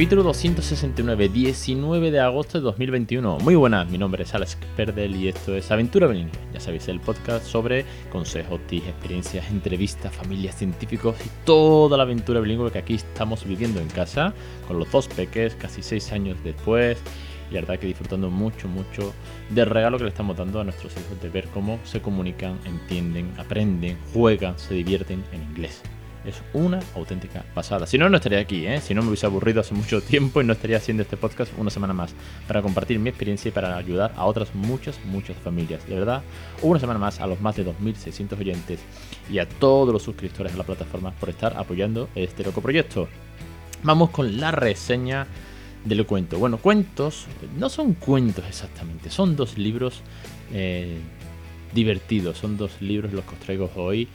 Capítulo 269, 19 de agosto de 2021. Muy buenas, mi nombre es Alex Perdel y esto es Aventura Bilingüe. Ya sabéis, el podcast sobre consejos, tips, experiencias, entrevistas, familias, científicos y toda la aventura bilingüe que aquí estamos viviendo en casa, con los dos peques, casi seis años después. Y la verdad que disfrutando mucho, mucho del regalo que le estamos dando a nuestros hijos de ver cómo se comunican, entienden, aprenden, juegan, se divierten en inglés es una auténtica pasada. Si no, no estaría aquí, ¿eh? si no me hubiese aburrido hace mucho tiempo y no estaría haciendo este podcast una semana más para compartir mi experiencia y para ayudar a otras muchas, muchas familias. De verdad, una semana más a los más de 2.600 oyentes y a todos los suscriptores de la plataforma por estar apoyando este loco proyecto. Vamos con la reseña del cuento. Bueno, cuentos no son cuentos exactamente, son dos libros eh, divertidos, son dos libros los que os traigo hoy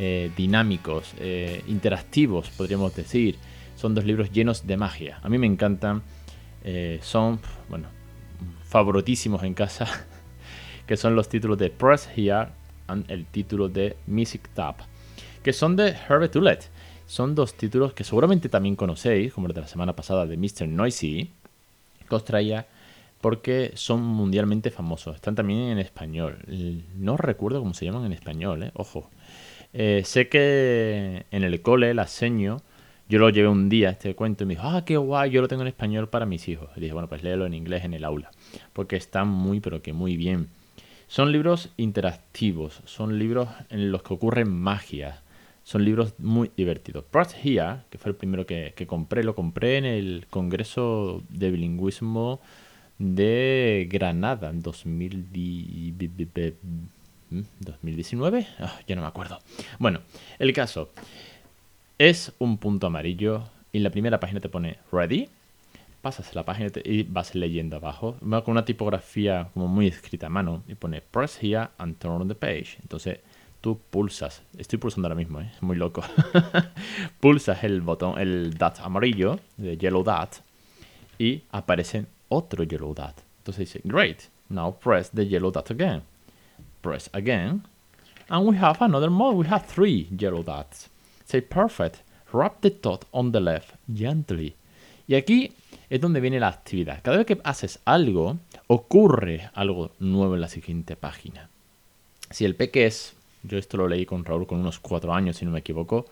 eh, dinámicos, eh, interactivos, podríamos decir. Son dos libros llenos de magia. A mí me encantan. Eh, son, bueno, favoritísimos en casa. que son los títulos de Press Here y el título de Music Tap. Que son de Herbert Tullet. Son dos títulos que seguramente también conocéis, como el de la semana pasada de Mr. Noisy. Que os traía porque son mundialmente famosos. Están también en español. No recuerdo cómo se llaman en español, ojo. Eh, sé que en el cole, la seño, yo lo llevé un día este cuento y me dijo, ah, qué guay, yo lo tengo en español para mis hijos. Y dije, bueno, pues léelo en inglés en el aula, porque están muy, pero que muy bien. Son libros interactivos, son libros en los que ocurre magia, son libros muy divertidos. Press Here, que fue el primero que, que compré, lo compré en el Congreso de Bilingüismo de Granada en 2010 ¿2019? Ah, ya no me acuerdo. Bueno, el caso es un punto amarillo y en la primera página te pone ready. Pasas la página y vas leyendo abajo. Con una tipografía como muy escrita a mano y pone press here and turn on the page. Entonces tú pulsas, estoy pulsando ahora mismo, ¿eh? es muy loco. pulsas el botón, el dot amarillo, de yellow dot, y aparece otro yellow dot. Entonces dice, great, now press the yellow dot again press again. And we have another mode. We have three yellow dots. Say perfect. Wrap the dot on the left gently. Y aquí es donde viene la actividad. Cada vez que haces algo, ocurre algo nuevo en la siguiente página. Si el peque es, yo esto lo leí con Raúl con unos cuatro años, si no me equivoco,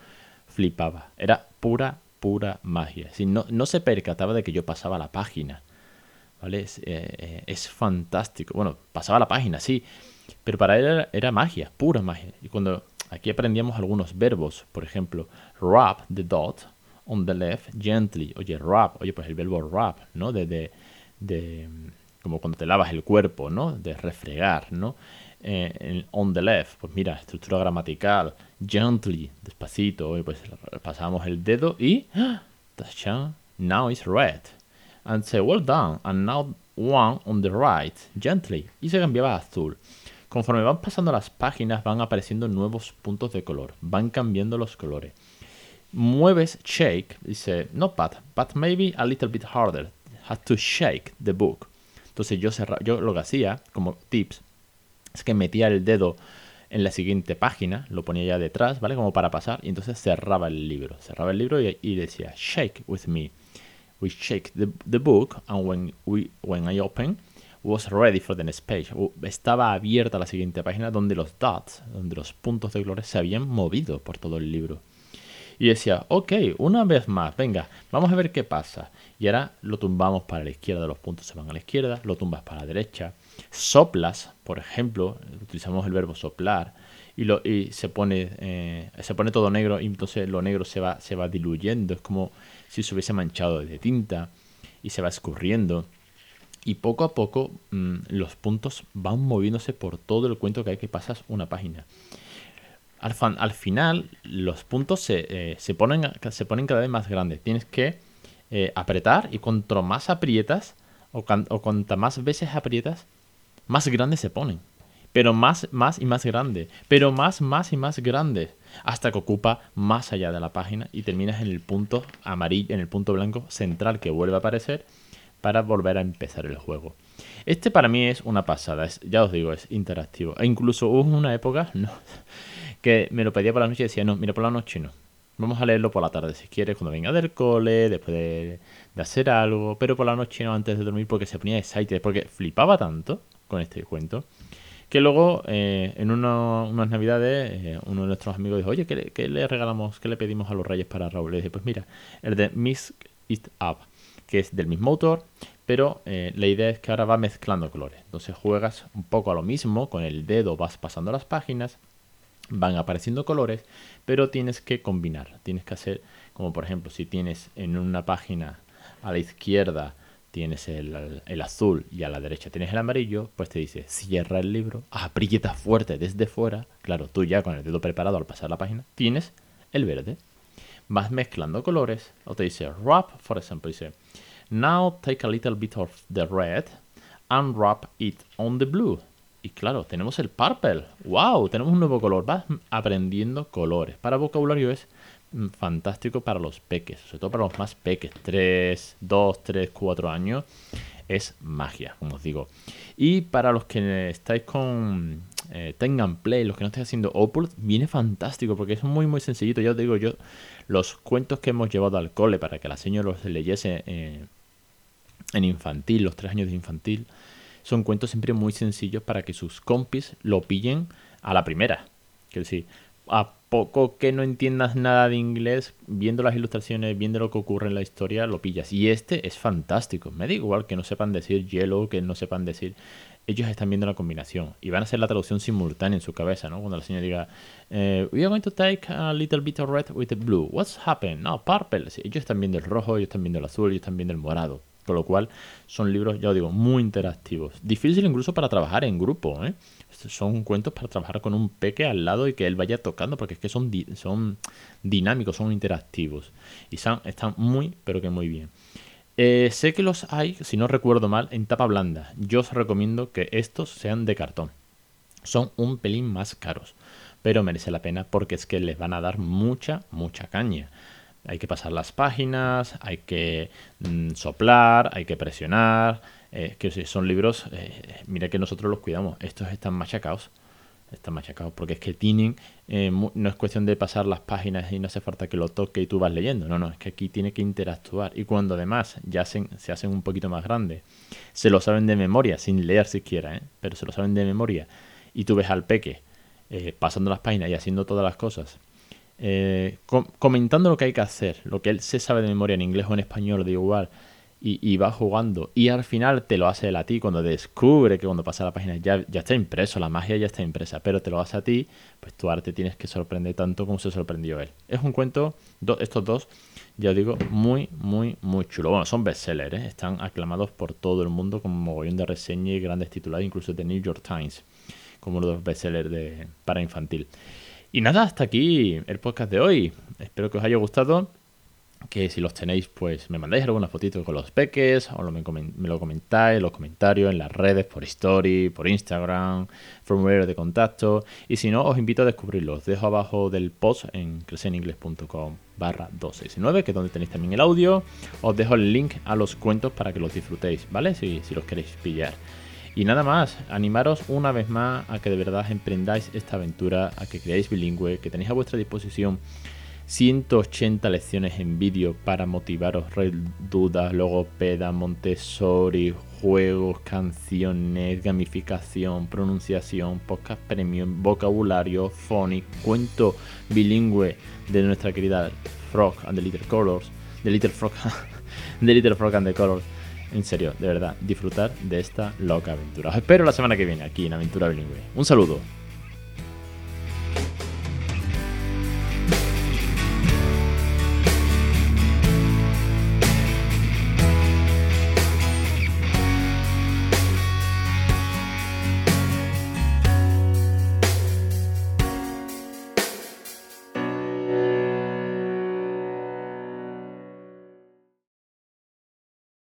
flipaba. Era pura, pura magia. Si no, no se percataba de que yo pasaba la página. ¿Vale? Es, eh, eh, es fantástico. Bueno, pasaba la página, sí pero para él era, magia, pura magia. Y cuando aquí aprendíamos algunos verbos, por ejemplo, wrap the dot on the left gently. Oye, wrap, oye, pues el verbo wrap, ¿no? De, de, como cuando te lavas el cuerpo, ¿no? De refregar, ¿no? Eh, on the left, pues mira, estructura gramatical, gently, despacito, oye, pues pasamos el dedo y ¡ah! now it's red. And say, well done, and now one on the right, gently. Y se cambiaba a azul. Conforme van pasando las páginas van apareciendo nuevos puntos de color, van cambiando los colores. Mueves shake, dice, no bad, but maybe a little bit harder. Have to shake the book. Entonces yo, yo lo que hacía como tips es que metía el dedo en la siguiente página, lo ponía ya detrás, ¿vale? Como para pasar, y entonces cerraba el libro. Cerraba el libro y, decía, shake with me. We shake the, the book, and when, we, when I open, was ready for the next page. Estaba abierta la siguiente página donde los dots, donde los puntos de colores se habían movido por todo el libro. Y decía, ok, una vez más, venga, vamos a ver qué pasa. Y ahora lo tumbamos para la izquierda, los puntos se van a la izquierda, lo tumbas para la derecha. Soplas, por ejemplo, utilizamos el verbo soplar, y, lo, y se, pone, eh, todo negro y entonces lo negro se va, se va diluyendo, es como si se hubiese manchado de tinta y se va escurriendo y poco a poco mm, los puntos van moviéndose por todo el cuento que hay que pasar una página. Al, al final los puntos se, eh, se, ponen, se ponen cada vez más grandes. Tienes que eh, apretar y cuanto más aprietas o, cuanto más veces aprietas, más grandes se ponen. Pero más, más y más grande. Pero más, más y más grande. Hasta que ocupa más allá de la página y terminas en el punto amarillo, en el punto blanco central que vuelve a aparecer para volver a empezar el juego. Este para mí es una pasada, ya os digo, es interactivo. E incluso hubo una época no, que me lo pedía por la noche y decía, no, mira, por la noche no. Vamos a leerlo por la tarde si quieres, cuando venga del cole, después de, hacer algo, pero por la noche no antes de dormir porque se ponía excited, porque flipaba tanto con este cuento, que luego eh, en unas navidades eh, uno de nuestros amigos dijo, oye, ¿qué, le regalamos, qué le pedimos a los reyes para Raúl? Le dije, pues mira, el de Miss It Up, que es del mismo autor, pero eh, la idea es que ahora va mezclando colores. Entonces juegas un poco a lo mismo, con el dedo vas pasando las páginas van apareciendo colores, pero tienes que combinar. Tienes que hacer, como por ejemplo, si tienes en una página a la izquierda tienes el, azul y a la derecha tienes el amarillo, pues te dice cierra el libro, aprieta fuerte desde fuera. Claro, tú ya con el dedo preparado al pasar la página tienes el verde. Vas mezclando colores, o te dice wrap, por ejemplo, dice now take a little bit of the red and wrap it on the blue. Y claro, tenemos el purple. ¡Wow! Tenemos un nuevo color. Vas aprendiendo colores. Para vocabulario es mm, fantástico para los peques, sobre todo para los más peques, 3, 2, 3, 4 años. Es magia, como os digo. Y para los que estáis con eh, Tengan Play, los que no estáis haciendo Opus, viene fantástico porque es muy, muy sencillito. Ya os digo, yo los cuentos que hemos llevado al cole para que la señora los leyese eh, en infantil, los 3 años de infantil, son cuentos siempre muy sencillos para que sus compis lo pillen a la primera. Quiero decir, a poco que no entiendas nada de inglés, viendo las ilustraciones, viendo lo que ocurre en la historia, lo pillas. Y este es fantástico. Me da igual que no sepan decir yellow, que no sepan decir. Ellos están viendo la combinación y van a hacer la traducción simultánea en su cabeza, ¿no? Cuando la señora diga, eh, We are going to take a little bit of red with the blue. What's happened? No, purple. ellos están viendo el rojo, ellos están viendo el azul, ellos están viendo el morado. Con lo cual son libros, ya os digo, muy interactivos. Difícil incluso para trabajar en grupo. ¿eh? Son cuentos para trabajar con un peque al lado y que él vaya tocando, porque es que son, dinámicos, son interactivos. Y están muy, pero que muy bien. Eh, sé que los hay, si no recuerdo mal, en tapa blanda. Yo os recomiendo que estos sean de cartón. Son un pelín más caros, pero merece la pena porque es que les van a dar mucha, mucha caña hay que pasar las páginas, hay que mm, soplar, hay que presionar. Eh, que son libros, eh, mira que nosotros los cuidamos. Estos están machacados. Están machacados porque es que tienen, eh, no es cuestión de pasar las páginas y no hace falta que lo toque y tú vas leyendo. No, no, es que aquí tiene que interactuar. Y cuando además ya se, se hacen un poquito más grandes, se lo saben de memoria, sin leer siquiera, pero se lo saben de memoria. Y tú ves al peque pasando las páginas y haciendo todas las cosas eh, comentando lo que hay que hacer, lo que él se sabe de memoria en inglés o en español, de igual, y, va jugando, y al final te lo hace él a ti cuando descubre que cuando pasa la página ya, está impreso, la magia ya está impresa, pero te lo hace a ti, pues tu arte tienes que sorprender tanto como se sorprendió él. Es un cuento, estos dos, ya digo, muy, muy, muy chulo. Bueno, son bestsellers, ¿eh? están aclamados por todo el mundo como mogollón de reseñas y grandes titulares, incluso de New York Times, como los bestsellers de, para infantil. Y nada, hasta aquí el podcast de hoy. Espero que os haya gustado. Que si los tenéis, pues me mandáis alguna fotito con los peques o me, lo comentáis en los comentarios, en las redes, por story, por Instagram, formulario de contacto. Y si no, os invito a descubrirlo. Os dejo abajo del post en creceningles.com barra 269, que es donde tenéis también el audio. Os dejo el link a los cuentos para que los disfrutéis, ¿vale? Si, si los queréis pillar. Y nada más, animaros una vez más a que de verdad emprendáis esta aventura, a que creáis bilingüe, que tenéis a vuestra disposición 180 lecciones en vídeo para motivaros, dudas, logopeda, Montessori, juegos, canciones, gamificación, pronunciación, podcast premium, vocabulario, phonic, cuento bilingüe de nuestra querida Frog and the Little Colors, The Little Frog, The Little Frog and the Colors en serio, de verdad, disfrutar de esta loca aventura. Os espero la semana que viene aquí en Aventura Bilingüe. Un saludo.